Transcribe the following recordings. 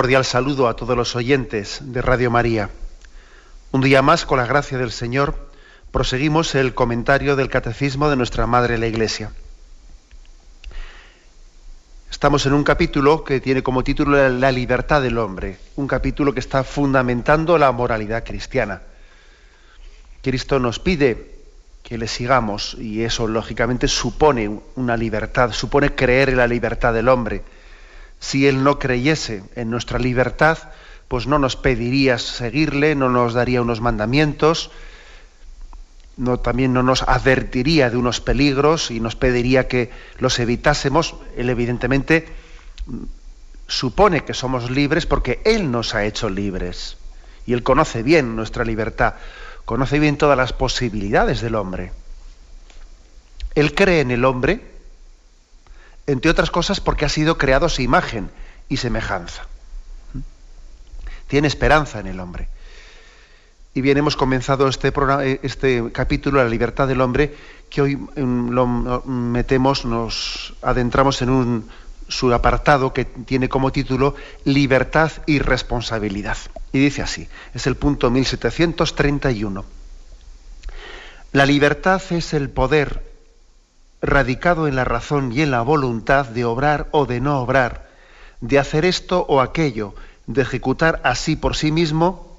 Cordial saludo a todos los oyentes de Radio María. Un día más, con la gracia del Señor, proseguimos el comentario del Catecismo de nuestra Madre la Iglesia. Estamos en un capítulo que tiene como título La libertad del hombre, un capítulo que está fundamentando la moralidad cristiana. Cristo nos pide que le sigamos y eso lógicamente supone una libertad, supone creer en la libertad del hombre si Él no creyese en nuestra libertad, pues no nos pediría seguirle, no nos daría unos mandamientos, no, también no nos advertiría de unos peligros y nos pediría que los evitásemos. Él evidentemente supone que somos libres porque Él nos ha hecho libres. Y Él conoce bien nuestra libertad, conoce bien todas las posibilidades del hombre. Él cree en el hombre entre otras cosas porque ha sido creado su imagen y semejanza. Tiene esperanza en el hombre. Y bien, hemos comenzado este, este capítulo, La libertad del hombre, que hoy mm, lo metemos, nos adentramos en un su apartado que tiene como título Libertad y responsabilidad. Y dice así, es el punto 1731. La libertad es el poder radicado en la razón y en la voluntad de obrar o de no obrar, de hacer esto o aquello, de ejecutar así por sí mismo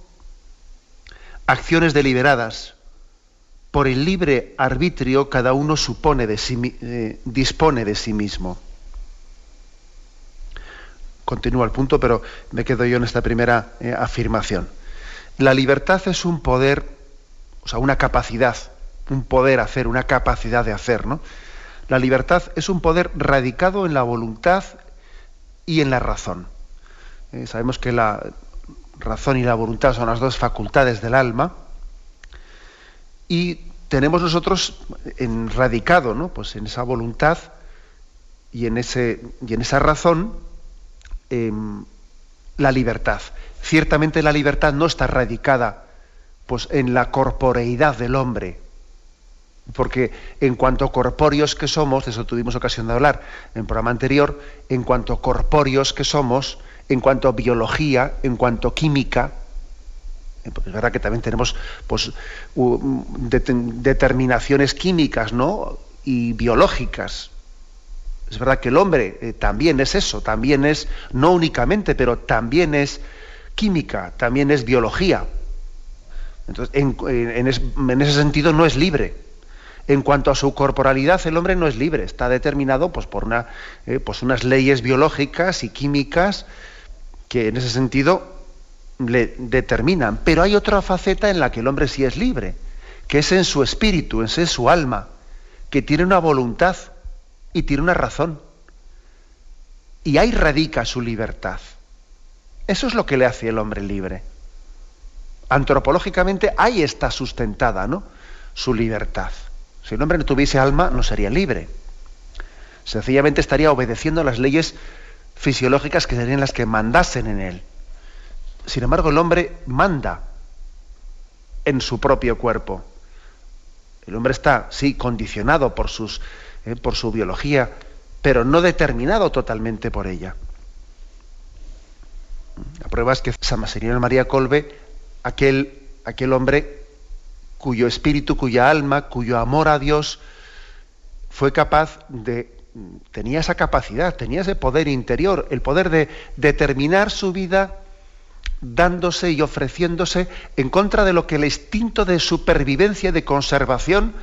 acciones deliberadas. Por el libre arbitrio cada uno supone de sí, eh, dispone de sí mismo. Continúa el punto, pero me quedo yo en esta primera eh, afirmación. La libertad es un poder, o sea, una capacidad, un poder hacer, una capacidad de hacer, ¿no? La libertad es un poder radicado en la voluntad y en la razón. Eh, sabemos que la razón y la voluntad son las dos facultades del alma y tenemos nosotros en radicado, ¿no? Pues en esa voluntad y en ese y en esa razón em, la libertad. Ciertamente la libertad no está radicada pues en la corporeidad del hombre, porque en cuanto corpóreos que somos, de eso tuvimos ocasión de hablar en el programa anterior, en cuanto corpóreos que somos, en cuanto biología, en cuanto química, eh, es verdad que también tenemos pues, determinaciones químicas ¿no? y biológicas. Es verdad que el hombre eh, también es eso, también es, no únicamente, pero también es química, también es biología. Entonces, en ese sentido no es libre en cuanto a su corporalidad, el hombre no es libre, está determinado pues, por eh, pues unas leyes biológicas y químicas que en ese sentido le determinan. Pero hay otra faceta en la que el hombre sí es libre, que es en su espíritu, en su alma, que tiene una voluntad y tiene una razón. Y ahí radica su libertad. Eso es lo que le hace el hombre libre. Antropológicamente ahí está sustentada ¿no? su libertad. Si el hombre no tuviese alma, no sería libre. Sencillamente estaría obedeciendo las leyes fisiológicas que serían las que mandasen en él. Sin embargo, el hombre manda en su propio cuerpo. El hombre está, sí, condicionado por, sus, eh, por su biología, pero no determinado totalmente por ella. La prueba es que San María Colbe, aquel, aquel hombre cuyo espíritu, cuya alma, cuyo amor a Dios fue capaz de, tenía esa capacidad, tenía ese poder interior, el poder de determinar su vida dándose y ofreciéndose en contra de lo que el instinto de supervivencia, de conservación,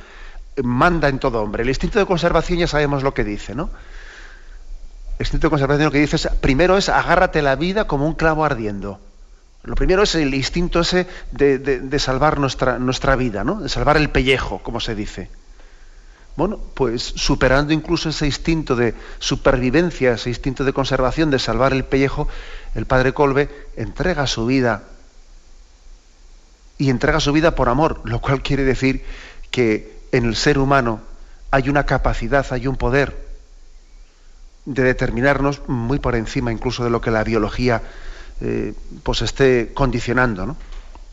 manda en todo hombre. El instinto de conservación ya sabemos lo que dice, ¿no? El instinto de conservación lo que dice es, primero es agárrate la vida como un clavo ardiendo. Lo primero es el instinto ese de, salvar nuestra, nuestra vida, ¿no? de salvar el pellejo, como se dice. Bueno, pues superando incluso ese instinto de supervivencia, ese instinto de conservación, de salvar el pellejo, el padre Colbe entrega su vida. Y entrega su vida por amor, lo cual quiere decir que en el ser humano hay una capacidad, hay un poder de determinarnos muy por encima incluso de lo que la biología eh, pues esté condicionando. ¿no?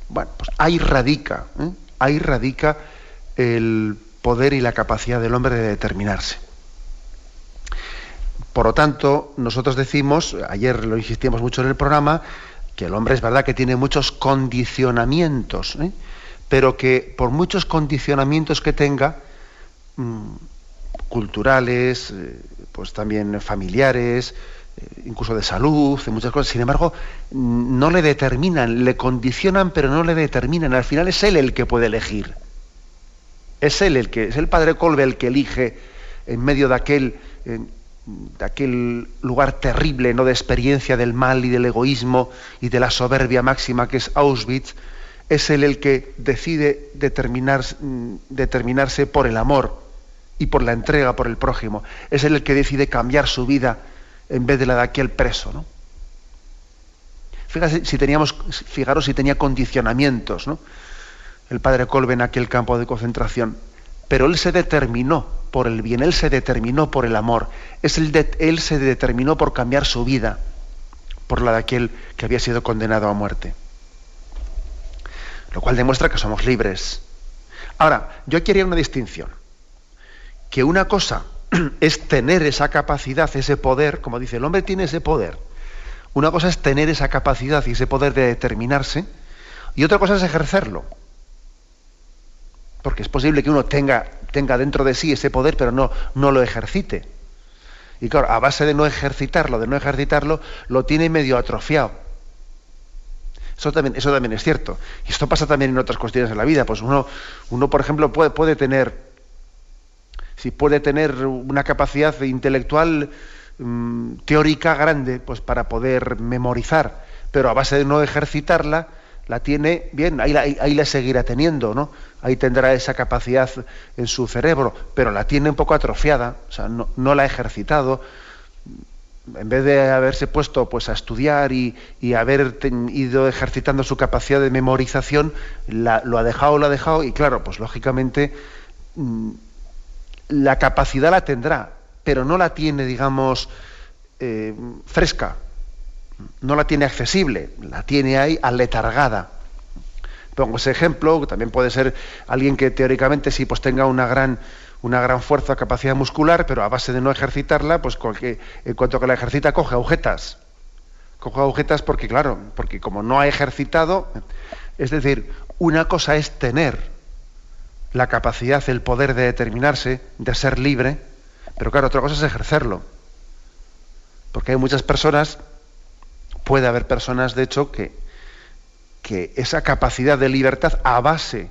Bueno, pues ahí radica, ¿eh? ahí radica el poder y la capacidad del hombre de determinarse. Por lo tanto, nosotros decimos, ayer lo insistimos mucho en el programa, que el hombre es verdad que tiene muchos condicionamientos, ¿eh? pero que por muchos condicionamientos que tenga, mm, culturales, pues también familiares, incluso de salud, de muchas cosas. Sin embargo, no le determinan, le condicionan, pero no le determinan. Al final es él el que puede elegir. Es él el que, es el padre Colbe el que elige en medio de aquel, de aquel lugar terrible, no de experiencia del mal y del egoísmo y de la soberbia máxima que es Auschwitz, es él el que decide determinar, determinarse por el amor y por la entrega por el prójimo. Es él el que decide cambiar su vida en vez de la de aquel preso. ¿no? Fíjate si teníamos, fijaros si tenía condicionamientos, ¿no? el padre Colbe en aquel campo de concentración. Pero él se determinó por el bien, él se determinó por el amor, es el de, él se determinó por cambiar su vida por la de aquel que había sido condenado a muerte. Lo cual demuestra que somos libres. Ahora, yo quería una distinción. Que una cosa es tener esa capacidad, ese poder, como dice, el hombre tiene ese poder. Una cosa es tener esa capacidad y ese poder de determinarse, y otra cosa es ejercerlo. Porque es posible que uno tenga, tenga dentro de sí ese poder, pero no, no lo ejercite. Y claro, a base de no ejercitarlo, de no ejercitarlo, lo tiene medio atrofiado. Eso también, eso también es cierto. Y esto pasa también en otras cuestiones de la vida. Pues uno, uno por ejemplo, puede, puede tener si puede tener una capacidad intelectual mm, teórica grande, pues para poder memorizar, pero a base de no ejercitarla, la tiene, bien, ahí, la seguirá teniendo, ¿no? Ahí tendrá esa capacidad en su cerebro, pero la tiene un poco atrofiada, o sea, no, la ha ejercitado. En vez de haberse puesto pues, a estudiar y, haber ido ejercitando su capacidad de memorización, lo ha dejado, lo ha dejado, y claro, pues lógicamente mm, la capacidad la tendrá, pero no la tiene, digamos, eh, fresca, no la tiene accesible, la tiene ahí aletargada. Pongo ese ejemplo, también puede ser alguien que teóricamente sí pues tenga una gran, una gran fuerza, capacidad muscular, pero a base de no ejercitarla, pues en cuanto que la ejercita coge agujetas. Coge agujetas porque, claro, porque como no ha ejercitado, es decir, una cosa es tener la capacidad, el poder de determinarse, de ser libre, pero claro, otra cosa es ejercerlo. Porque hay muchas personas, puede haber personas, de hecho, que, que esa capacidad de libertad a base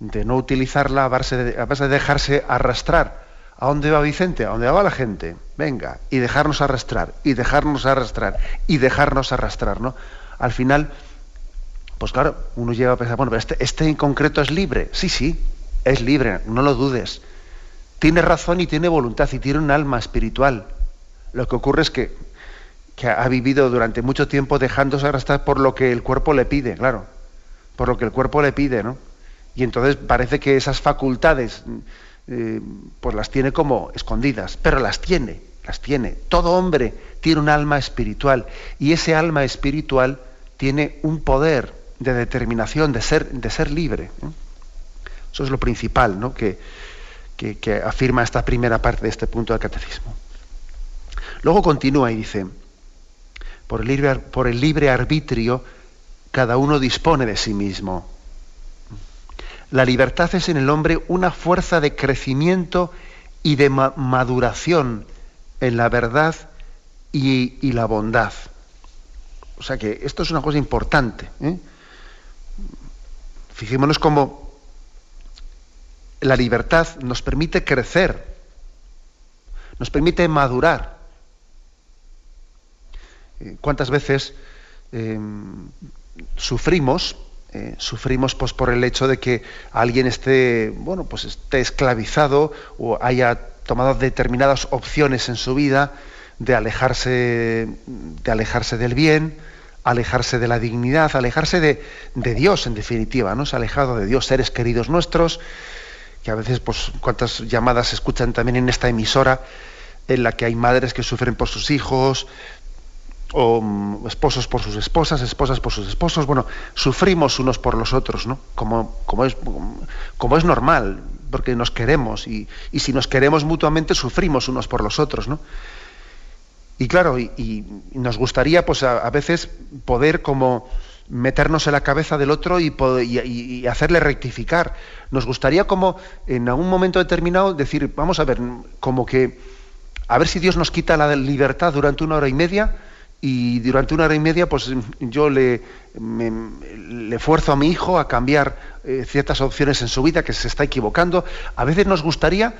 de no utilizarla, a base de, a base de dejarse arrastrar. ¿A dónde va Vicente? ¿A dónde va la gente? Venga, y dejarnos arrastrar, y dejarnos arrastrar, y dejarnos arrastrar, ¿no? Al final, pues claro, uno llega a pensar, bueno, pero este, este, en concreto es libre. Sí, sí, es libre, no lo dudes. Tiene razón y tiene voluntad y tiene un alma espiritual. Lo que ocurre es que, ha vivido durante mucho tiempo dejándose arrastrar por lo que el cuerpo le pide, claro. Por lo que el cuerpo le pide, ¿no? Y entonces parece que esas facultades eh, pues las tiene como escondidas, pero las tiene, las tiene. Todo hombre tiene un alma espiritual y ese alma espiritual tiene un poder de determinación, de ser, de ser libre. Eso es lo principal ¿no? que, que, afirma esta primera parte de este punto del catecismo. Luego continúa y dice, por el, libre, por el libre arbitrio cada uno dispone de sí mismo. La libertad es en el hombre una fuerza de crecimiento y de maduración en la verdad y, y, la bondad. O sea que esto es una cosa importante. ¿eh? Fijémonos cómo la libertad nos permite crecer, nos permite madurar. Eh, ¿Cuántas veces em, sufrimos, eh, sufrimos pues, por el hecho de que alguien esté, bueno, pues esté esclavizado o haya tomado determinadas opciones en su vida de alejarse, de alejarse del bien, alejarse de la dignidad, alejarse de, Dios, en definitiva, ¿no? Se ha alejado de Dios, seres queridos nuestros, que a veces, pues, cuántas llamadas se escuchan también en esta emisora, en la que hay madres que sufren por sus hijos, o mm, esposos por sus esposas, esposas por sus esposos, bueno, sufrimos unos por los otros, ¿no? Como, como, es, como es normal, porque nos queremos, y, y si nos queremos mutuamente, sufrimos unos por los otros, ¿no? Y claro, y, nos gustaría, pues a, veces, poder como meternos en la cabeza del otro y, hacerle rectificar. Nos gustaría como en algún momento determinado decir, vamos a ver, como que a ver si Dios nos quita la libertad durante una hora y media y durante una hora y media pues yo le, le fuerzo a mi hijo a cambiar eh, ciertas opciones en su vida que se está equivocando. A veces nos gustaría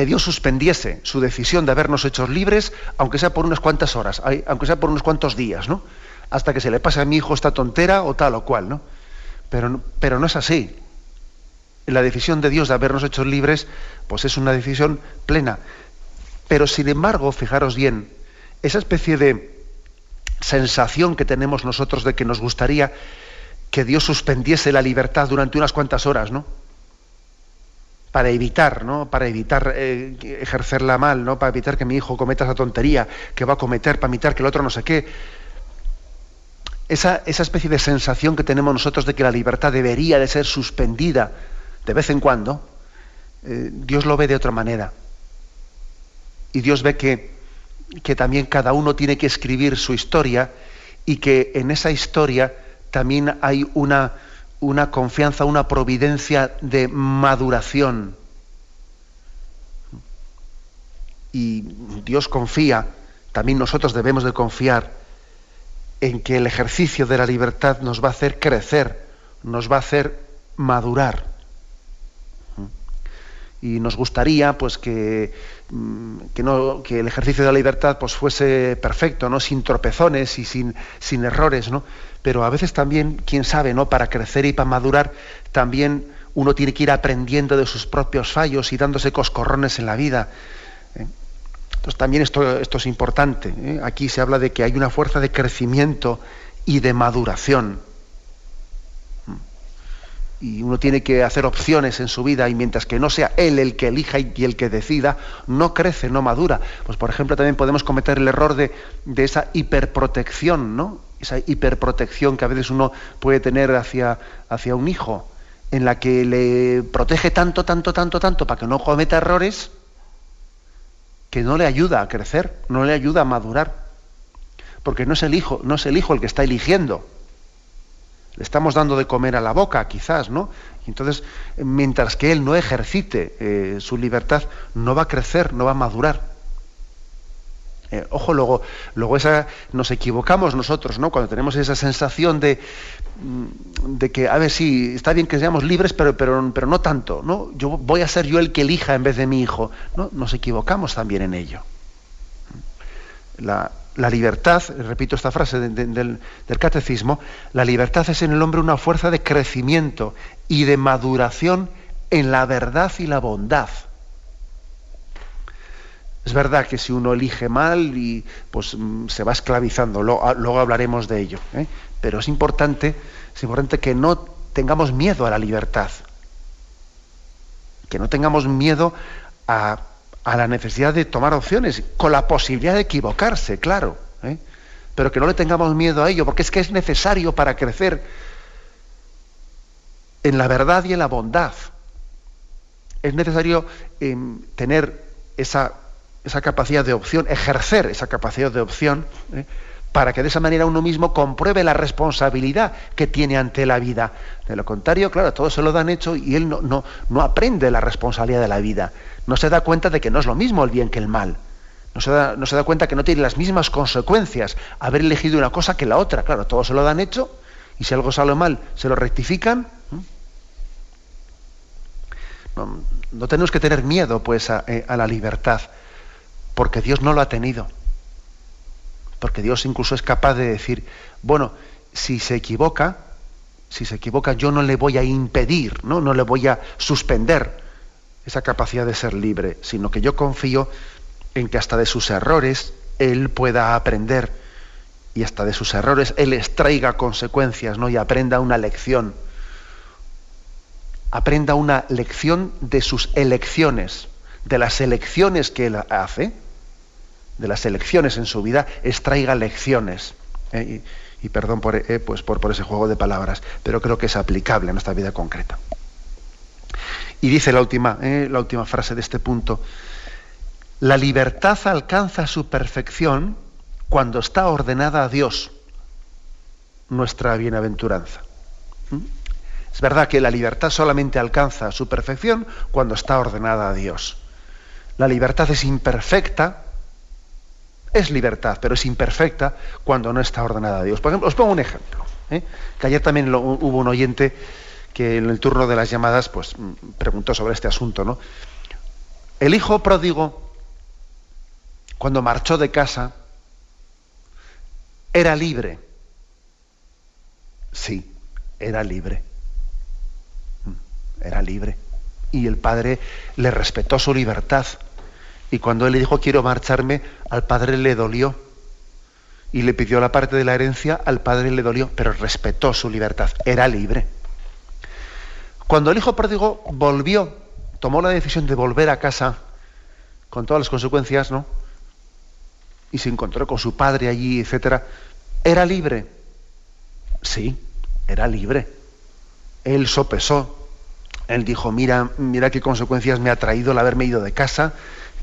que Dios suspendiese su decisión de habernos hechos libres, aunque sea por unas cuantas horas, aunque sea por unos cuantos días, ¿no? Hasta que se le pase a mi hijo esta tontera o tal o cual, ¿no? Pero, pero no es así. La decisión de Dios de habernos hechos libres, pues es una decisión plena. Pero sin embargo, fijaros bien, esa especie de sensación que tenemos nosotros de que nos gustaría que Dios suspendiese la libertad durante unas cuantas horas, ¿no? Para evitar, ¿no? Para evitar eh, ejercerla mal, ¿no? Para evitar que mi hijo cometa esa tontería que va a cometer, para evitar que el otro no sé qué. Esa, esa especie de sensación que tenemos nosotros de que la libertad debería de ser suspendida de vez en cuando, eh, Dios lo ve de otra manera. Y Dios ve que, que también cada uno tiene que escribir su historia y que en esa historia también hay una, una confianza, una providencia de maduración. Y Dios confía, también nosotros debemos de confiar en que el ejercicio de la libertad nos va a hacer crecer, nos va a hacer madurar. Y nos gustaría pues que, mm, que, el ejercicio de la libertad pues, fuese perfecto, ¿no? sin tropezones y sin, sin errores, ¿no? pero a veces también, quién sabe, ¿no? Para crecer y para madurar, también uno tiene que ir aprendiendo de sus propios fallos y dándose coscorrones en la vida. ¿eh? Entonces también esto, esto es importante. ¿eh? Aquí se habla de que hay una fuerza de crecimiento y de maduración. Y uno tiene que hacer opciones en su vida y mientras que no sea él el que elija y el que decida, no crece, no madura. Pues por ejemplo también podemos cometer el error de, de esa hiperprotección, ¿no? esa hiperprotección que a veces uno puede tener hacia, hacia un hijo, en la que le protege tanto, tanto, tanto, tanto para que no cometa errores, que no le ayuda a crecer, no le ayuda a madurar. Porque no es el hijo, no es el hijo el que está eligiendo. Le estamos dando de comer a la boca, quizás, ¿no? Entonces, mientras que él no ejercite eh, su libertad, no va a crecer, no va a madurar. Eh, ojo, luego, luego esa, nos equivocamos nosotros, ¿no? Cuando tenemos esa sensación de, mm, de que, a ver, sí, está bien que seamos libres, pero, pero, pero no tanto, ¿no? Yo voy a ser yo el que elija en vez de mi hijo. ¿no? Nos equivocamos también en ello. La, libertad, repito esta frase del, del catecismo, la libertad es en el hombre una fuerza de crecimiento y de maduración en la verdad y la bondad. Es verdad que si uno elige mal y pues mm, se va esclavizando, ah, luego, hablaremos de ello. ¿eh? Pero es importante, es importante que no tengamos miedo a la libertad, que no tengamos miedo a, la necesidad de tomar opciones, con la posibilidad de equivocarse, claro, ¿eh? pero que no le tengamos miedo a ello, porque es que es necesario para crecer en la verdad y en la bondad. Es necesario em, tener esa esa capacidad de opción, ejercer esa capacidad de opción, ¿eh? Para que de esa manera uno mismo compruebe la responsabilidad que tiene ante la vida. De lo contrario, claro, todos se lo dan hecho y él no, no, no aprende la responsabilidad de la vida. No se da cuenta de que no es lo mismo el bien que el mal. No se, da, no se da cuenta que no tiene las mismas consecuencias haber elegido una cosa que la otra. Claro, todos se lo dan hecho y si algo sale mal, se lo rectifican. No, tenemos que tener miedo pues eh, a la libertad porque Dios no lo ha tenido. Porque Dios incluso es capaz de decir, bueno, si se equivoca, si se equivoca, yo no le voy a impedir, ¿no? no le voy a suspender esa capacidad de ser libre, sino que yo confío en que hasta de sus errores él pueda aprender y hasta de sus errores él extraiga consecuencias, ¿no? y aprenda una lección. Aprenda una lección de sus elecciones, de las elecciones que él hace, de las elecciones en su vida, extraiga lecciones. ¿eh? y perdón por, eh, pues por, ese juego de palabras, pero creo que es aplicable a nuestra vida concreta. Y dice la última, eh, la última frase de este punto, la libertad alcanza su perfección cuando está ordenada a Dios, nuestra bienaventuranza. ¿Mm? Es verdad que la libertad solamente alcanza su perfección cuando está ordenada a Dios. La libertad es imperfecta es libertad, pero es imperfecta cuando no está ordenada a Dios. Por ejemplo, os pongo un ejemplo. ¿eh? Que ayer también hubo un oyente que en el turno de las llamadas pues, mm, preguntó sobre este asunto. ¿no? El hijo pródigo, cuando marchó de casa, era libre. Sí, era libre. Mm, era libre. Y el padre le respetó su libertad y cuando él le dijo quiero marcharme, al padre le dolió. Y le pidió la parte de la herencia, al padre le dolió, pero respetó su libertad, era libre. Cuando el hijo pródigo volvió, tomó la decisión de volver a casa, con todas las consecuencias, ¿no? Y se encontró con su padre allí, etcétera, ¿era libre? Sí, era libre. Él sopesó. Él dijo, mira, mira qué consecuencias me ha traído el haberme ido de casa,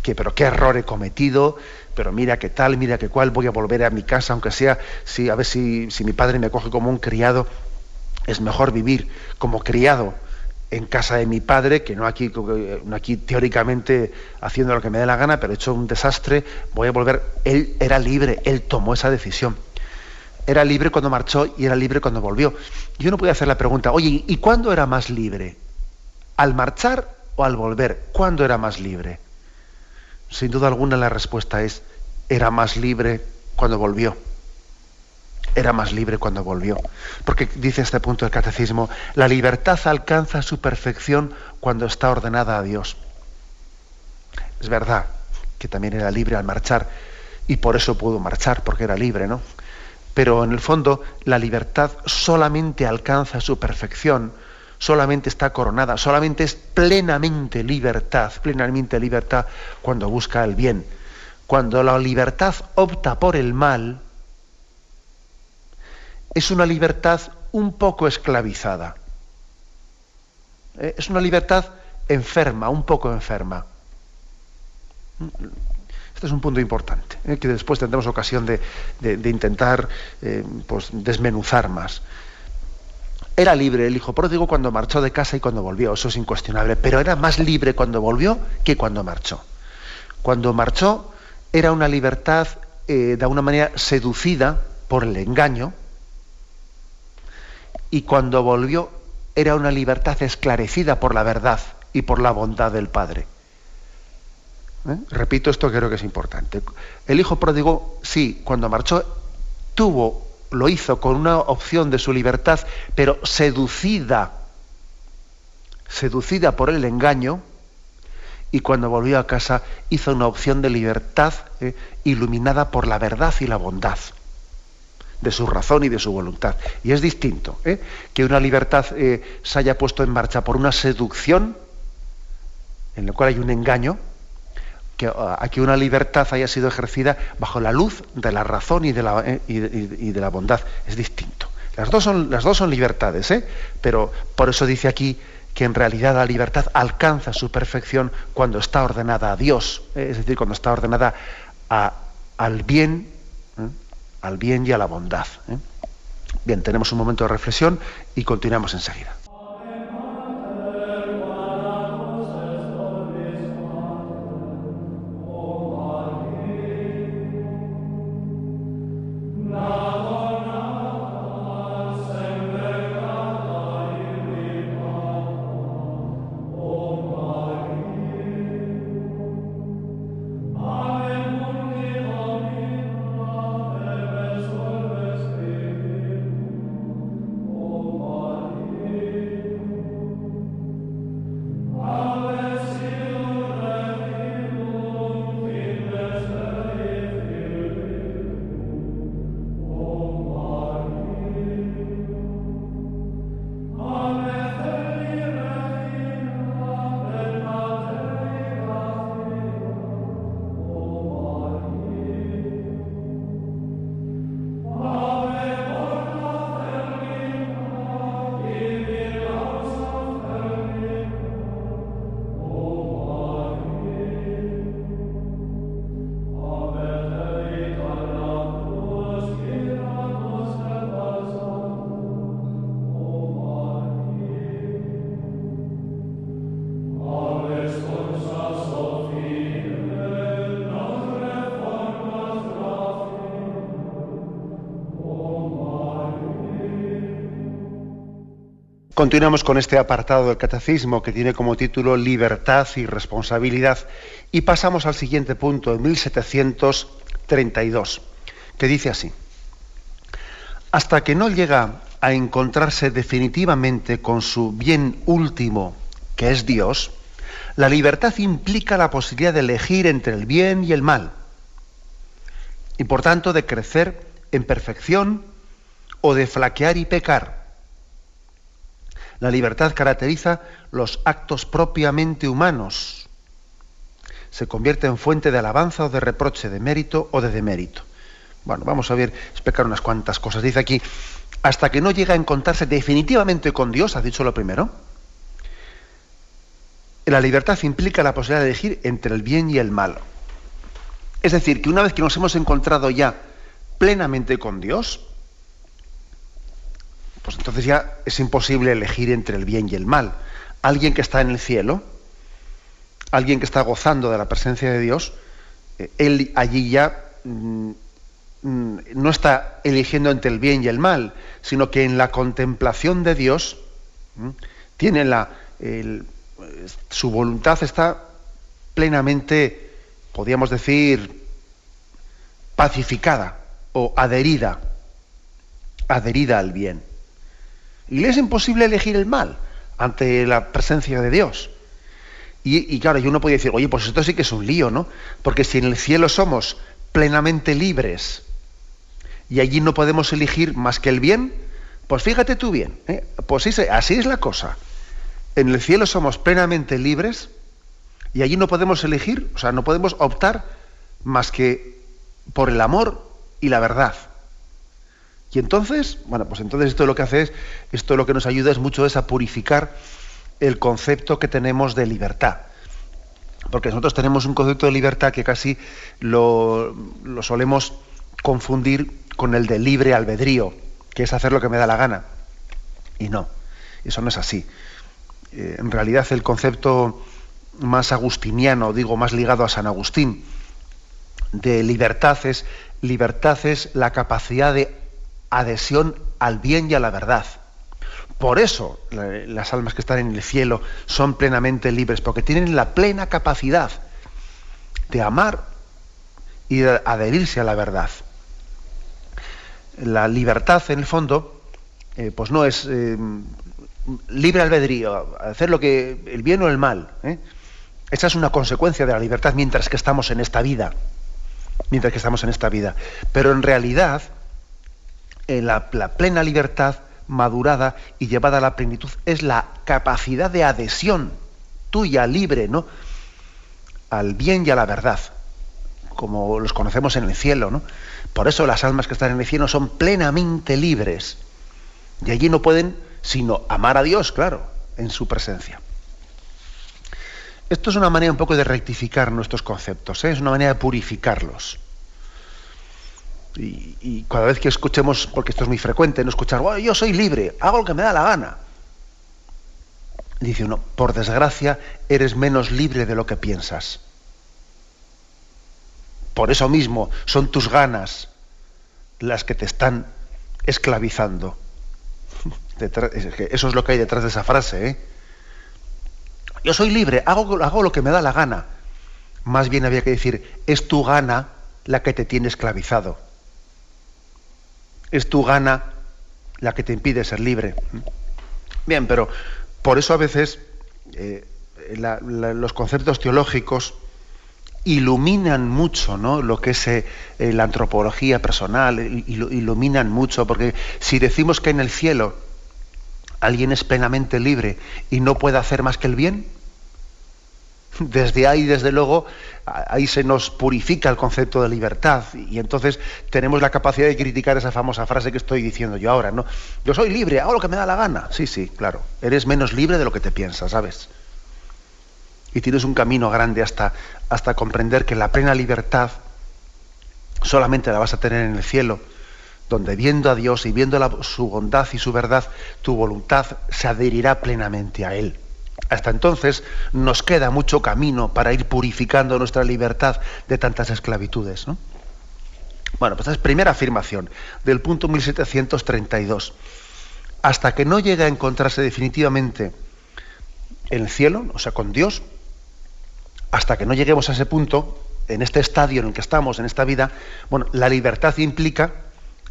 pero qué error he cometido, pero mira qué tal, mira qué cual, voy a volver a mi casa, aunque sea, si, a ver si, si mi padre me coge como un criado, es mejor vivir como criado en casa de mi padre, que no aquí, no aquí teóricamente haciendo lo que me dé la gana, pero he hecho un desastre, voy a volver. Él era libre, él tomó esa decisión. Era libre cuando marchó y era libre cuando volvió. Yo no podía hacer la pregunta, oye, ¿y cuándo era más libre? ¿Al marchar o al volver? ¿Cuándo era más libre? Sin duda alguna la respuesta es, era más libre cuando volvió. Era más libre cuando volvió. Porque dice este punto del catecismo, la libertad alcanza su perfección cuando está ordenada a Dios. Es verdad que también era libre al marchar y por eso pudo marchar, porque era libre, ¿no? Pero en el fondo la libertad solamente alcanza su perfección solamente está coronada, solamente es plenamente libertad, plenamente libertad cuando busca el bien. Cuando la libertad opta por el mal, es una libertad un poco esclavizada. Eh, es una libertad enferma, un poco enferma. Este es un punto importante, eh, que después tendremos ocasión de, intentar eh, pues, desmenuzar más. Era libre el hijo pródigo cuando marchó de casa y cuando volvió, eso es incuestionable, pero era más libre cuando volvió que cuando marchó. Cuando marchó era una libertad eh, de alguna manera seducida por el engaño y cuando volvió era una libertad esclarecida por la verdad y por la bondad del Padre. ¿Eh? Repito esto, creo que es importante. El hijo pródigo, sí, cuando marchó, tuvo lo hizo con una opción de su libertad, pero seducida, seducida por el engaño, y cuando volvió a casa hizo una opción de libertad eh, iluminada por la verdad y la bondad de su razón y de su voluntad. Y es distinto eh, que una libertad eh, se haya puesto en marcha por una seducción, en la cual hay un engaño, que ah, aquí una libertad haya sido ejercida bajo la luz de la razón y de la, eh, y, de la bondad. Es distinto. Las dos son, las dos son libertades, ¿eh? pero por eso dice aquí que en realidad la libertad alcanza su perfección cuando está ordenada a Dios, ¿eh? es decir, cuando está ordenada al bien, al bien y a la bondad. Bien, tenemos un momento de reflexión y continuamos enseguida. Continuamos con este apartado del catecismo que tiene como título Libertad y responsabilidad y pasamos al siguiente punto, en 1732, que dice así. Hasta que no llega a encontrarse definitivamente con su bien último, que es Dios, la libertad implica la posibilidad de elegir entre el bien y el mal, y por tanto de crecer en perfección o de flaquear y pecar. La libertad caracteriza los actos propiamente humanos. Se convierte en fuente de alabanza o de reproche, de mérito o de demérito. Bueno, vamos a ver, explicar unas cuantas cosas. Dice aquí, hasta que no llega a encontrarse definitivamente con Dios, ha dicho lo primero, la libertad implica la posibilidad de elegir entre el bien y el mal. Es decir, que una vez que nos hemos encontrado ya plenamente con Dios, pues entonces ya es imposible elegir entre el bien y el mal. Alguien que está en el cielo, alguien que está gozando de la presencia de Dios, eh, él allí ya mm, mm, no está eligiendo entre el bien y el mal, sino que en la contemplación de Dios mm, tiene la, su voluntad está plenamente, podríamos decir, pacificada o adherida, adherida al bien. Y le es imposible elegir el mal ante la presencia de Dios. Y, claro, y uno puede decir, oye, pues esto sí que es un lío, ¿no? Porque si en el cielo somos plenamente libres y allí no podemos elegir más que el bien, pues fíjate tú bien, ¿eh? pues sí, así es la cosa en el cielo somos plenamente libres y allí no podemos elegir, o sea, no podemos optar más que por el amor y la verdad. Y entonces, bueno, pues entonces esto lo que hace es, esto lo que nos ayuda es mucho es a purificar el concepto que tenemos de libertad. Porque nosotros tenemos un concepto de libertad que casi lo, solemos confundir con el de libre albedrío, que es hacer lo que me da la gana. Y no, eso no es así. Eh, en realidad el concepto más agustiniano, digo, más ligado a San Agustín, de libertad es, libertad es la capacidad de adhesión al bien y a la verdad. Por eso las almas que están en el cielo son plenamente libres, porque tienen la plena capacidad de amar y de adherirse a la verdad. La libertad, en el fondo, eh, pues no es eh, libre albedrío, hacer lo que el bien o el mal. ¿eh? Esa es una consecuencia de la libertad mientras que estamos en esta vida. Mientras que estamos en esta vida. Pero en realidad, eh, la, plena libertad madurada y llevada a la plenitud es la capacidad de adhesión tuya, libre, ¿no? Al bien y a la verdad, como los conocemos en el cielo, ¿no? Por eso las almas que están en el cielo son plenamente libres. Y allí no pueden sino amar a Dios, claro, en su presencia. Esto es una manera un poco de rectificar nuestros conceptos, ¿eh? es una manera de purificarlos. Y, cada vez que escuchemos, porque esto es muy frecuente, no escuchar, yo soy libre, hago lo que me da la gana. Dice uno, por desgracia, eres menos libre de lo que piensas. Por eso mismo son tus ganas las que te están esclavizando eso es lo que hay detrás de esa frase. ¿eh? Yo soy libre, hago, hago lo que me da la gana. Más bien había que decir, es tu gana la que te tiene esclavizado. Es tu gana la que te impide ser libre. Bien, pero por eso a veces eh, los conceptos teológicos iluminan mucho ¿no? lo que es eh, la antropología personal, iluminan mucho, porque si decimos que en el cielo alguien es plenamente libre y no puede hacer más que el bien, desde ahí, desde luego, ahí se nos purifica el concepto de libertad y entonces tenemos la capacidad de criticar esa famosa frase que estoy diciendo yo ahora, ¿no? Yo soy libre, hago lo que me da la gana. Sí, sí, claro. Eres menos libre de lo que te piensas, ¿sabes? Y tienes un camino grande hasta, hasta comprender que la plena libertad solamente la vas a tener en el cielo donde viendo a Dios y viendo su bondad y su verdad, tu voluntad se adherirá plenamente a Él. Hasta entonces nos queda mucho camino para ir purificando nuestra libertad de tantas esclavitudes. Bueno, pues es primera afirmación del punto 1732. hasta que no llegue a encontrarse definitivamente en el cielo, o sea, con Dios, hasta que no lleguemos a ese punto, en este estadio en el que estamos, en esta vida, bueno, la libertad implica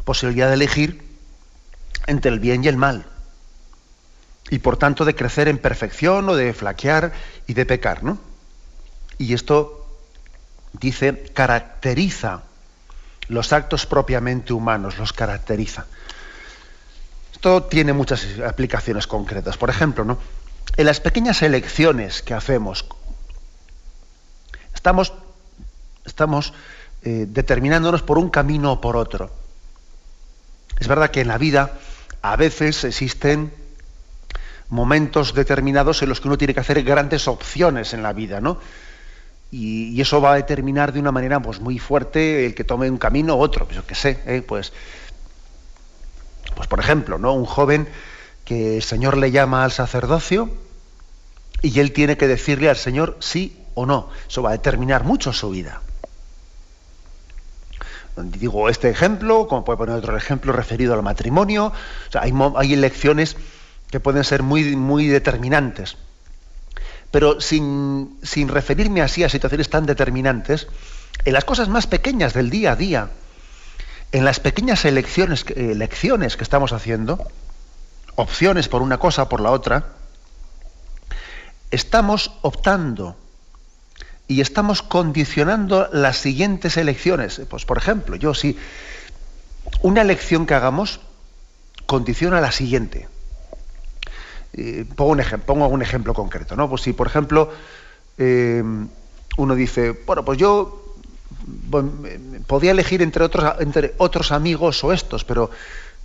posibilidad de elegir entre el bien y el mal. Y por tanto de crecer en perfección o de flaquear y de pecar, ¿no? Y esto, dice, caracteriza los actos propiamente humanos, los caracteriza. Esto tiene muchas aplicaciones concretas. Por ejemplo, ¿no? en las pequeñas elecciones que hacemos, estamos, estamos eh, determinándonos por un camino o por otro. Es verdad que en la vida a veces existen momentos determinados en los que uno tiene que hacer grandes opciones en la vida, ¿no? Y, eso va a determinar de una manera pues, muy fuerte el que tome un camino u otro. Yo qué sé, ¿eh? pues, pues por ejemplo, ¿no? Un joven que el Señor le llama al sacerdocio y él tiene que decirle al Señor sí o no. Eso va a determinar mucho su vida digo este ejemplo, como puede poner otro ejemplo referido al matrimonio, hay, hay, elecciones que pueden ser muy, muy determinantes. Pero sin, referirme así a situaciones tan determinantes, en las cosas más pequeñas del día a día, en las pequeñas elecciones, elecciones que estamos haciendo, opciones por una cosa o por la otra, estamos optando y estamos condicionando las siguientes elecciones. Pues, por ejemplo, yo si una elección que hagamos condiciona la siguiente. Pongo, un ejemplo, pongo un ejemplo concreto, ¿no? Pues si, por ejemplo, eh, uno dice, bueno, pues yo podía elegir entre otros, entre otros amigos o estos, pero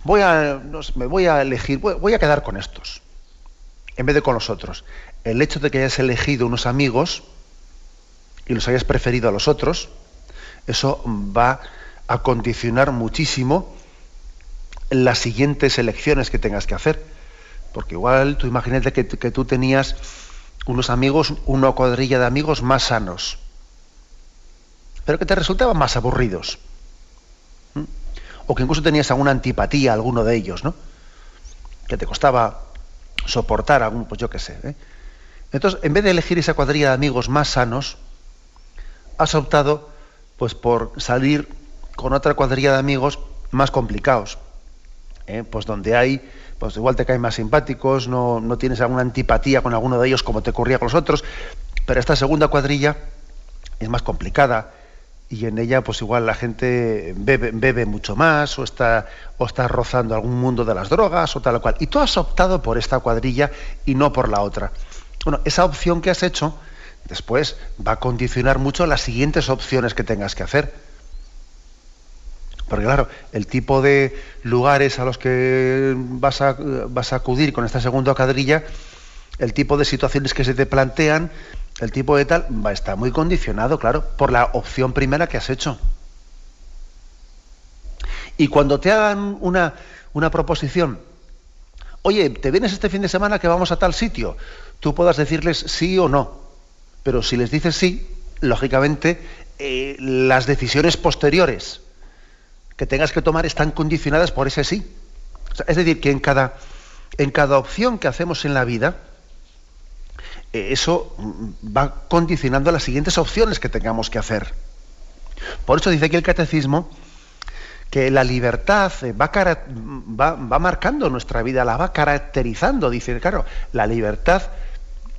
voy a, me voy a elegir, voy a quedar con estos, en vez de con los otros. El hecho de que hayas elegido unos amigos, y los hayas preferido a los otros, eso va a condicionar muchísimo las siguientes elecciones que tengas que hacer. Porque igual tú imagínate que, tú tenías unos amigos, una cuadrilla de amigos más sanos, pero que te resultaban más aburridos. O que incluso tenías alguna antipatía a alguno de ellos, ¿no? Que te costaba soportar algún, pues yo qué sé. ¿eh? Entonces, en vez de elegir esa cuadrilla de amigos más sanos, has optado pues por salir con otra cuadrilla de amigos más complicados, ¿eh? pues donde hay, pues igual te caen más simpáticos, no, no, tienes alguna antipatía con alguno de ellos como te ocurría con los otros, pero esta segunda cuadrilla es más complicada y en ella pues igual la gente bebe, mucho más o está, o está rozando algún mundo de las drogas o tal o cual. Y tú has optado por esta cuadrilla y no por la otra. Bueno, esa opción que has hecho después va a condicionar mucho las siguientes opciones que tengas que hacer. Porque claro, el tipo de lugares a los que vas a, acudir con esta segunda cuadrilla, el tipo de situaciones que se te plantean, el tipo de tal, va a estar muy condicionado, claro, por la opción primera que has hecho. Y cuando te hagan una, una proposición, oye, ¿te vienes este fin de semana que vamos a tal sitio? Tú puedas decirles sí o no. Pero si les dices sí, lógicamente eh, las decisiones posteriores que tengas que tomar están condicionadas por ese sí. es decir, que en cada, en cada opción que hacemos en la vida, eh, eso mm, va condicionando las siguientes opciones que tengamos que hacer. Por eso dice aquí el catecismo que la libertad eh, va, va, va, marcando nuestra vida, la va caracterizando. Dice, claro, la libertad,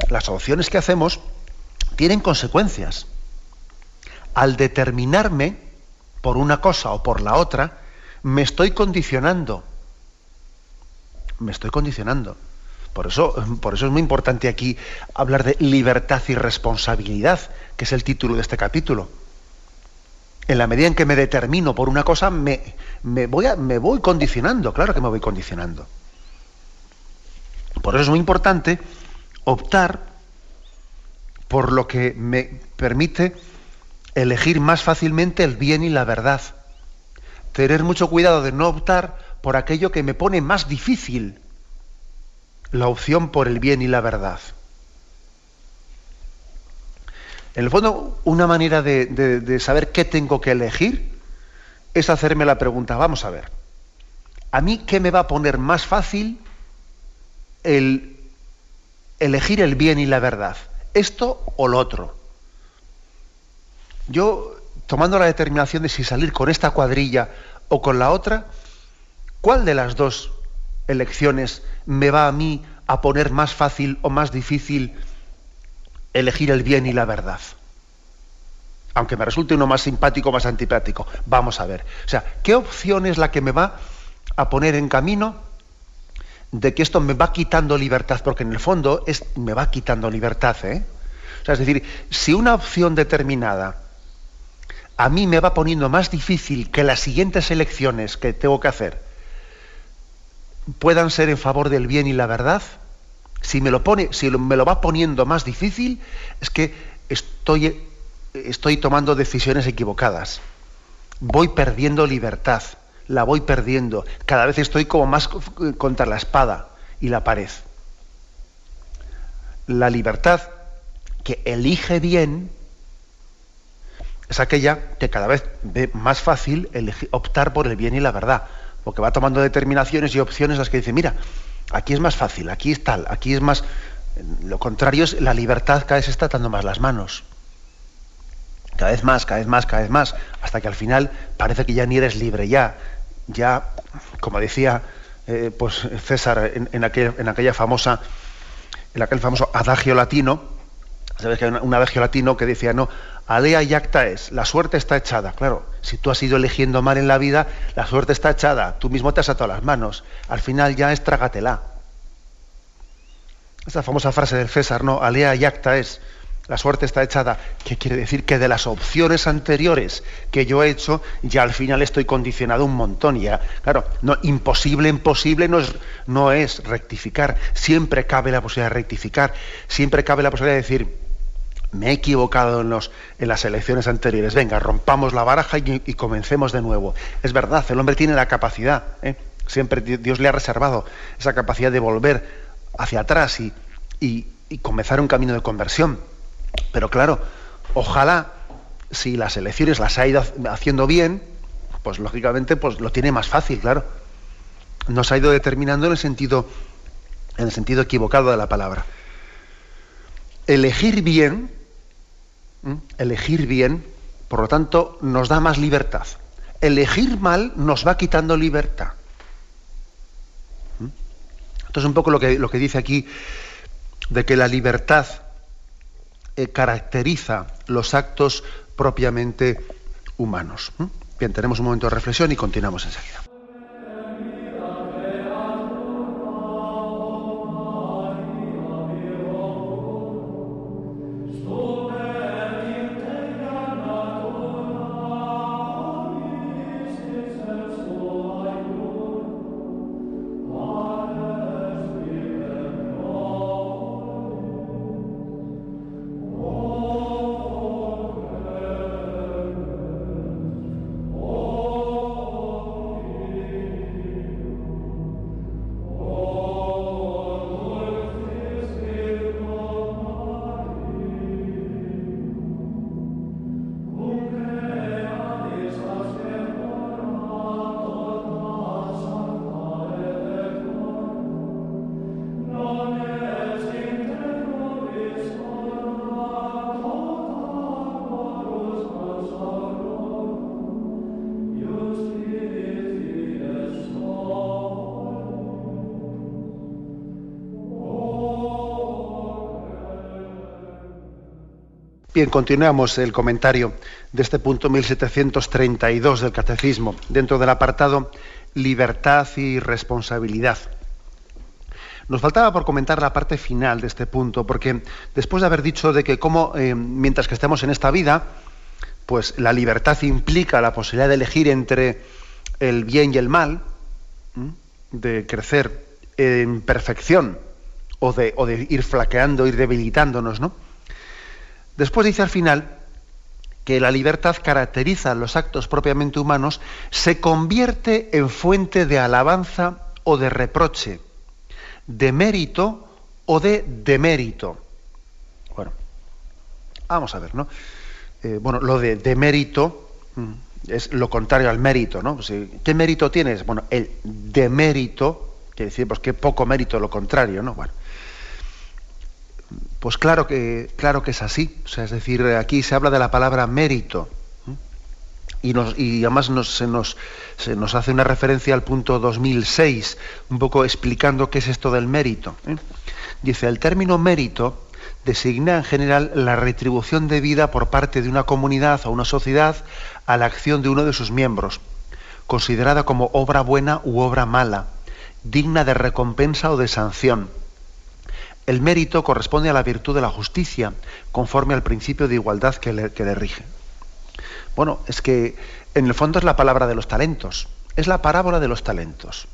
las opciones que hacemos, tienen consecuencias. Al determinarme por una cosa o por la otra, me estoy condicionando. Me estoy condicionando. Por eso, por eso es muy importante aquí hablar de libertad y responsabilidad, que es el título de este capítulo. En la medida en que me determino por una cosa, me, voy, me voy condicionando, claro que me voy condicionando. Por eso es muy importante optar por lo que me permite elegir más fácilmente el bien y la verdad. Tener mucho cuidado de no optar por aquello que me pone más difícil, la opción por el bien y la verdad. En el fondo, una manera de, de saber qué tengo que elegir es hacerme la pregunta, vamos a ver, ¿a mí qué me va a poner más fácil el elegir el bien y la verdad. Esto o lo otro. Yo, tomando la determinación de si salir con esta cuadrilla o con la otra, ¿cuál de las dos elecciones me va a mí a poner más fácil o más difícil elegir el bien y la verdad? Aunque me resulte uno más simpático o más antipático. Vamos a ver. O sea, ¿qué opción es la que me va a poner en camino de que esto me va quitando libertad? Porque en el fondo es, me va quitando libertad. ¿eh? O sea, es decir, si una opción determinada a mí me va poniendo más difícil que las siguientes elecciones que tengo que hacer puedan ser en favor del bien y la verdad, si me lo pone, si me lo va poniendo más difícil, es que estoy, estoy tomando decisiones equivocadas. Voy perdiendo libertad, la voy perdiendo. Cada vez estoy como más contra la espada y la pared. La libertad que elige bien es aquella que cada vez ve más fácil optar por el bien y la verdad, porque va tomando determinaciones y opciones las que dice, mira, aquí es más fácil, aquí es tal, aquí es más... Lo contrario es la libertad cada vez está dando más las manos. Cada vez más, cada vez más, cada vez más, hasta que al final parece que ya ni eres libre, ya, ya, como decía eh, pues César en, en aquella famosa, en aquel famoso adagio latino, sabes que hay un adagio latino que decía, no, alea yacta es, la suerte está echada. Claro, si tú has ido eligiendo mal en la vida, la suerte está echada, tú mismo te has atado las manos. Al final ya es trágatela. Esta famosa frase del César, no, alea yacta es, la suerte está echada, que quiere decir que de las opciones anteriores que yo he hecho, ya al final estoy condicionado un montón. Ya, claro, no, imposible, imposible no es, no es rectificar. Siempre cabe la posibilidad de rectificar. Siempre cabe la posibilidad de decir, me he equivocado en, los, en las elecciones anteriores, venga, rompamos la baraja y, comencemos de nuevo. Es verdad, el hombre tiene la capacidad, ¿eh? siempre Dios le ha reservado esa capacidad de volver hacia atrás y, y comenzar un camino de conversión. Pero claro, ojalá si las elecciones las ha ido haciendo bien, pues lógicamente pues lo tiene más fácil, claro. Nos ha ido determinando en el sentido, en el sentido equivocado de la palabra. Elegir bien Elegir bien, por lo tanto, nos da más libertad. Elegir mal nos va quitando libertad. Esto es un poco lo que, lo que dice aquí, de que la libertad eh, caracteriza los actos propiamente humanos. Bien, tenemos un momento de reflexión y continuamos enseguida. Bien, continuamos el comentario de este punto 1732 del Catecismo, dentro del apartado Libertad y responsabilidad. Nos faltaba por comentar la parte final de este punto, porque después de haber dicho de que como eh, mientras que estemos en esta vida, pues la libertad implica la posibilidad de elegir entre el bien y el mal, de crecer en perfección o de, o de ir flaqueando, ir debilitándonos, ¿no? Después dice al final que la libertad caracteriza los actos propiamente humanos, se convierte en fuente de alabanza o de reproche, de mérito o de demérito. Bueno, vamos a ver, ¿no? Eh, bueno, lo de demérito mm, es lo contrario al mérito, ¿no? ¿Qué mérito tienes? Bueno, el demérito Quiere decir, pues qué poco mérito, lo contrario, ¿no? Bueno. Pues claro que, claro que es así. O sea, es decir, aquí se habla de la palabra mérito. Y, nos, y además nos, se, nos, hace una referencia al punto 2006, un poco explicando qué es esto del mérito. ¿eh? Dice, el término mérito designa en general la retribución de vida por parte de una comunidad o una sociedad a la acción de uno de sus miembros, considerada como obra buena u obra mala, digna de recompensa o de sanción. El mérito corresponde a la virtud de la justicia, conforme al principio de igualdad que le, rige. Bueno, es que en el fondo es la palabra de los talentos, es la parábola de los talentos.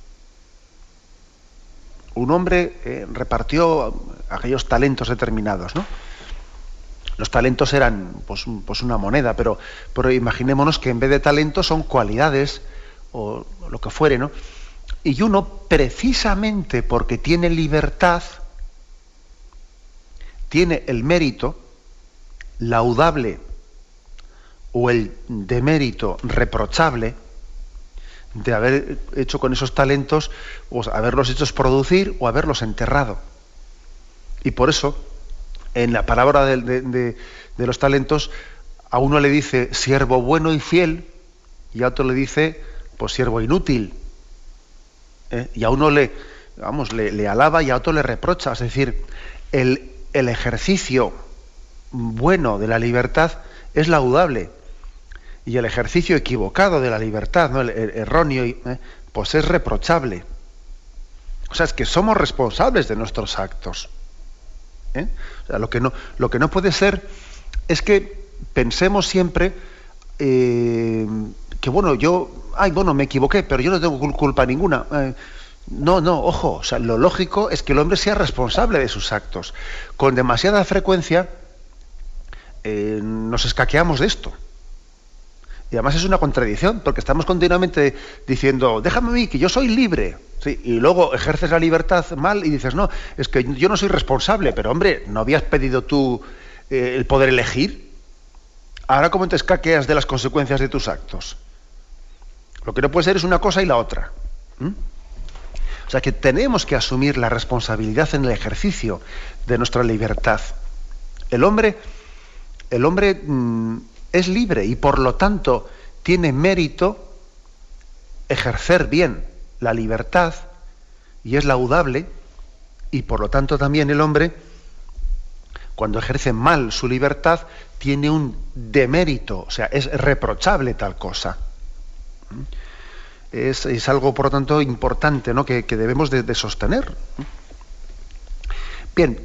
Un hombre eh, repartió aquellos talentos determinados, ¿no? Los talentos eran pues, pues una moneda, pero, pero, imaginémonos que en vez de talentos son cualidades o lo que fuere, ¿no? Y uno, precisamente porque tiene libertad, tiene el mérito laudable o el demérito reprochable de haber hecho con esos talentos, o haberlos hecho producir o haberlos enterrado. Y por eso, en la palabra de, los talentos, a uno le dice siervo bueno y fiel, y a otro le dice, pues siervo inútil. ¿eh? Y a uno le, vamos, le, le, alaba y a otro le reprocha. Es decir, el, el ejercicio bueno de la libertad es laudable y el ejercicio equivocado de la libertad, ¿no? el, erróneo, ¿eh? pues es reprochable. O sea, es que somos responsables de nuestros actos. ¿eh? O sea, lo, que no, lo que no puede ser es que pensemos siempre eh, que, bueno, yo, ay, bueno, me equivoqué, pero yo no tengo culpa ninguna. No, no, ojo, lo lógico es que el hombre sea responsable de sus actos. Con demasiada frecuencia eh, nos escaqueamos de esto. Y además es una contradicción, porque estamos continuamente diciendo, déjame a mí, que yo soy libre. Y luego ejerces la libertad mal y dices, no, es que yo no soy responsable, pero hombre, ¿no habías pedido tú eh, el poder elegir? Ahora, ¿cómo te escaqueas de las consecuencias de tus actos? Lo que no puede ser es una cosa y la otra. O sea que tenemos que asumir la responsabilidad en el ejercicio de nuestra libertad. El hombre, el hombre mmm, es libre y por lo tanto tiene mérito ejercer bien la libertad y es laudable y por lo tanto también el hombre cuando ejerce mal su libertad tiene un demérito, o sea, es reprochable tal cosa. Es, algo, por lo tanto, importante ¿no? que, que debemos de, sostener. Bien,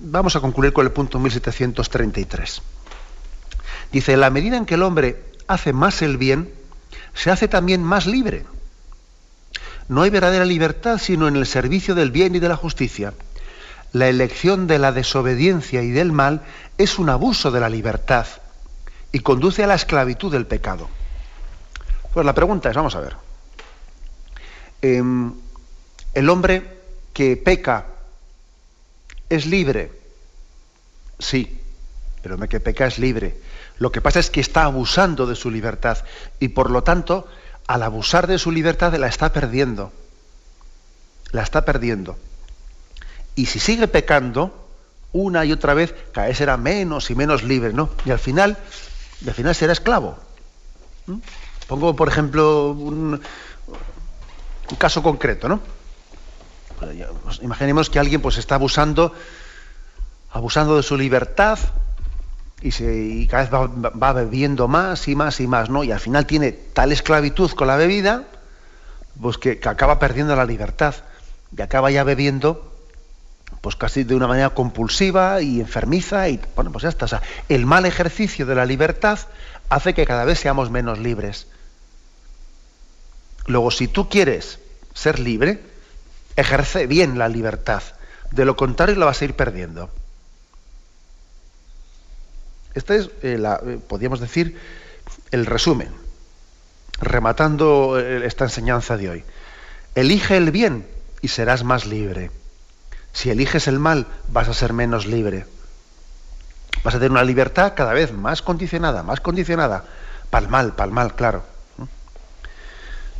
vamos a concluir con el punto 1733. Dice, la medida en que el hombre hace más el bien, se hace también más libre. No hay verdadera libertad sino en el servicio del bien y de la justicia. La elección de la desobediencia y del mal es un abuso de la libertad y conduce a la esclavitud del pecado. Pues la pregunta es, vamos a ver, eh, ¿el hombre que peca es libre? Sí, el hombre que peca es libre. Lo que pasa es que está abusando de su libertad y por lo tanto, al abusar de su libertad, la está perdiendo. La está perdiendo. Y si sigue pecando, una y otra vez, cada vez será menos y menos libre, ¿no? Y al final, al final será esclavo. ¿Mm? Pongo, por ejemplo, un, un caso concreto, ¿no? Pues imaginemos que alguien pues está abusando, abusando de su libertad, y, se, cada vez va, va, bebiendo más y más y más, ¿no? Y al final tiene tal esclavitud con la bebida, pues que, que, acaba perdiendo la libertad y acaba ya bebiendo, pues casi de una manera compulsiva y enfermiza y bueno, pues ya está. O sea, el mal ejercicio de la libertad hace que cada vez seamos menos libres. Luego, si tú quieres ser libre, ejerce bien la libertad. De lo contrario, la vas a ir perdiendo. Este es, eh, la, eh, podríamos decir, el resumen, rematando eh, esta enseñanza de hoy. Elige el bien y serás más libre. Si eliges el mal, vas a ser menos libre. Vas a tener una libertad cada vez más condicionada, más condicionada, para el mal, para el mal, claro.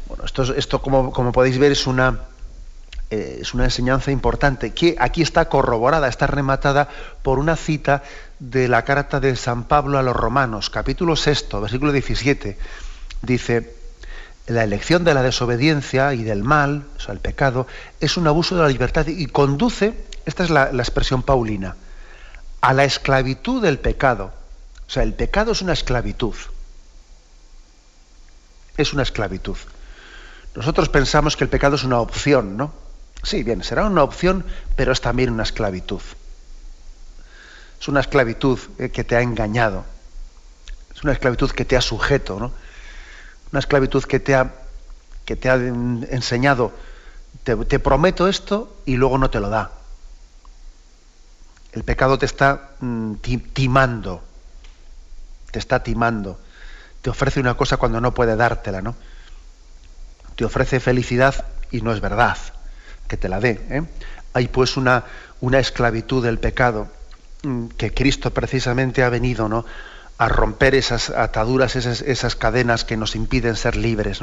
Bueno, esto, como, podéis ver, es una, eh, es una enseñanza importante que aquí está corroborada, está rematada por una cita de la carta de San Pablo a los Romanos, capítulo sexto, versículo 17. Dice, la elección de la desobediencia y del mal, o sea, el pecado, es un abuso de la libertad y conduce, esta es la, la expresión paulina, a la esclavitud del pecado. O sea, el pecado es una esclavitud. Es una esclavitud. Nosotros pensamos que el pecado es una opción, ¿no? Sí, bien, será una opción, pero es también una esclavitud. Es una esclavitud eh, que te ha engañado. Es una esclavitud que te ha sujeto, ¿no? Una esclavitud que te ha, que te ha enseñado, te, te prometo esto y luego no te lo da. El pecado te está mm, timando, te está timando, te ofrece una cosa cuando no puede dártela, ¿no? Te ofrece felicidad y no es verdad que te la dé. ¿eh? Hay pues una, una esclavitud del pecado mm, que Cristo precisamente ha venido ¿no? a romper esas ataduras, esas, esas cadenas que nos impiden ser libres.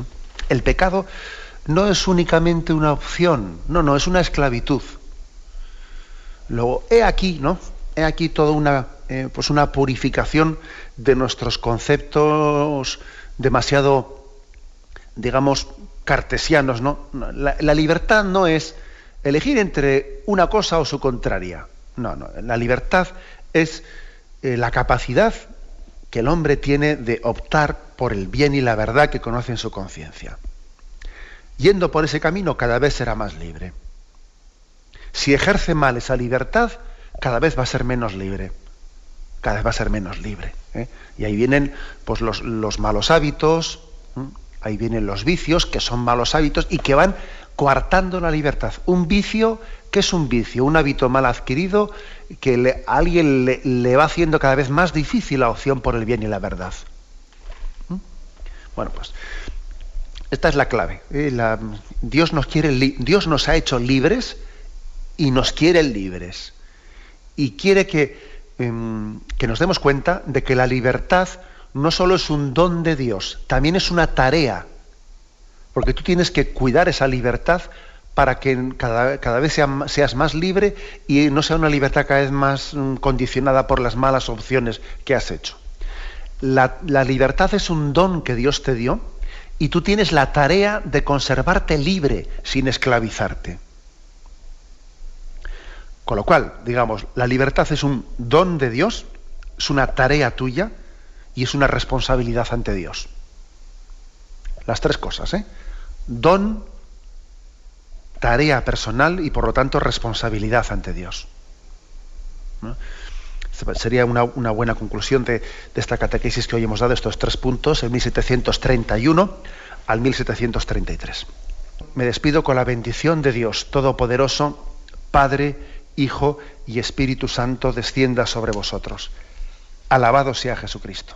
El pecado no es únicamente una opción, no, no, es una esclavitud. Luego, he aquí, ¿no? He aquí toda una, eh, pues una purificación de nuestros conceptos demasiado, digamos, cartesianos, ¿no? La, libertad no es elegir entre una cosa o su contraria. No, no. La libertad es eh, la capacidad que el hombre tiene de optar por el bien y la verdad que conoce en su conciencia. Yendo por ese camino cada vez será más libre. Si ejerce mal esa libertad, cada vez va a ser menos libre. Cada vez va a ser menos libre. ¿eh? Y ahí vienen pues, los, los malos hábitos, ahí vienen los vicios, que son malos hábitos y que van coartando la libertad. Un vicio, ¿qué es un vicio? Un hábito mal adquirido que a alguien le, va haciendo cada vez más difícil la opción por el bien y la verdad. ¿Mm? Bueno, pues esta es la clave. ¿eh? Dios, nos quiere, Dios nos ha hecho libres y nos quiere libres. Y quiere que, em, que nos demos cuenta de que la libertad no solo es un don de Dios, también es una tarea, porque tú tienes que cuidar esa libertad para que cada, vez seas más libre y no sea una libertad cada vez más mm, condicionada por las malas opciones que has hecho. La libertad es un don que Dios te dio y tú tienes la tarea de conservarte libre sin esclavizarte. Con lo cual, digamos, la libertad es un don de Dios, es una tarea tuya, y es una responsabilidad ante Dios. Las tres cosas, ¿eh? Don, tarea personal y por lo tanto responsabilidad ante Dios. Sería una, buena conclusión de, de, esta catequesis que hoy hemos dado, estos tres puntos, el 1731 al 1733. Me despido con la bendición de Dios Todopoderoso, Padre, Hijo y Espíritu Santo, descienda sobre vosotros. Alabado sea Jesucristo.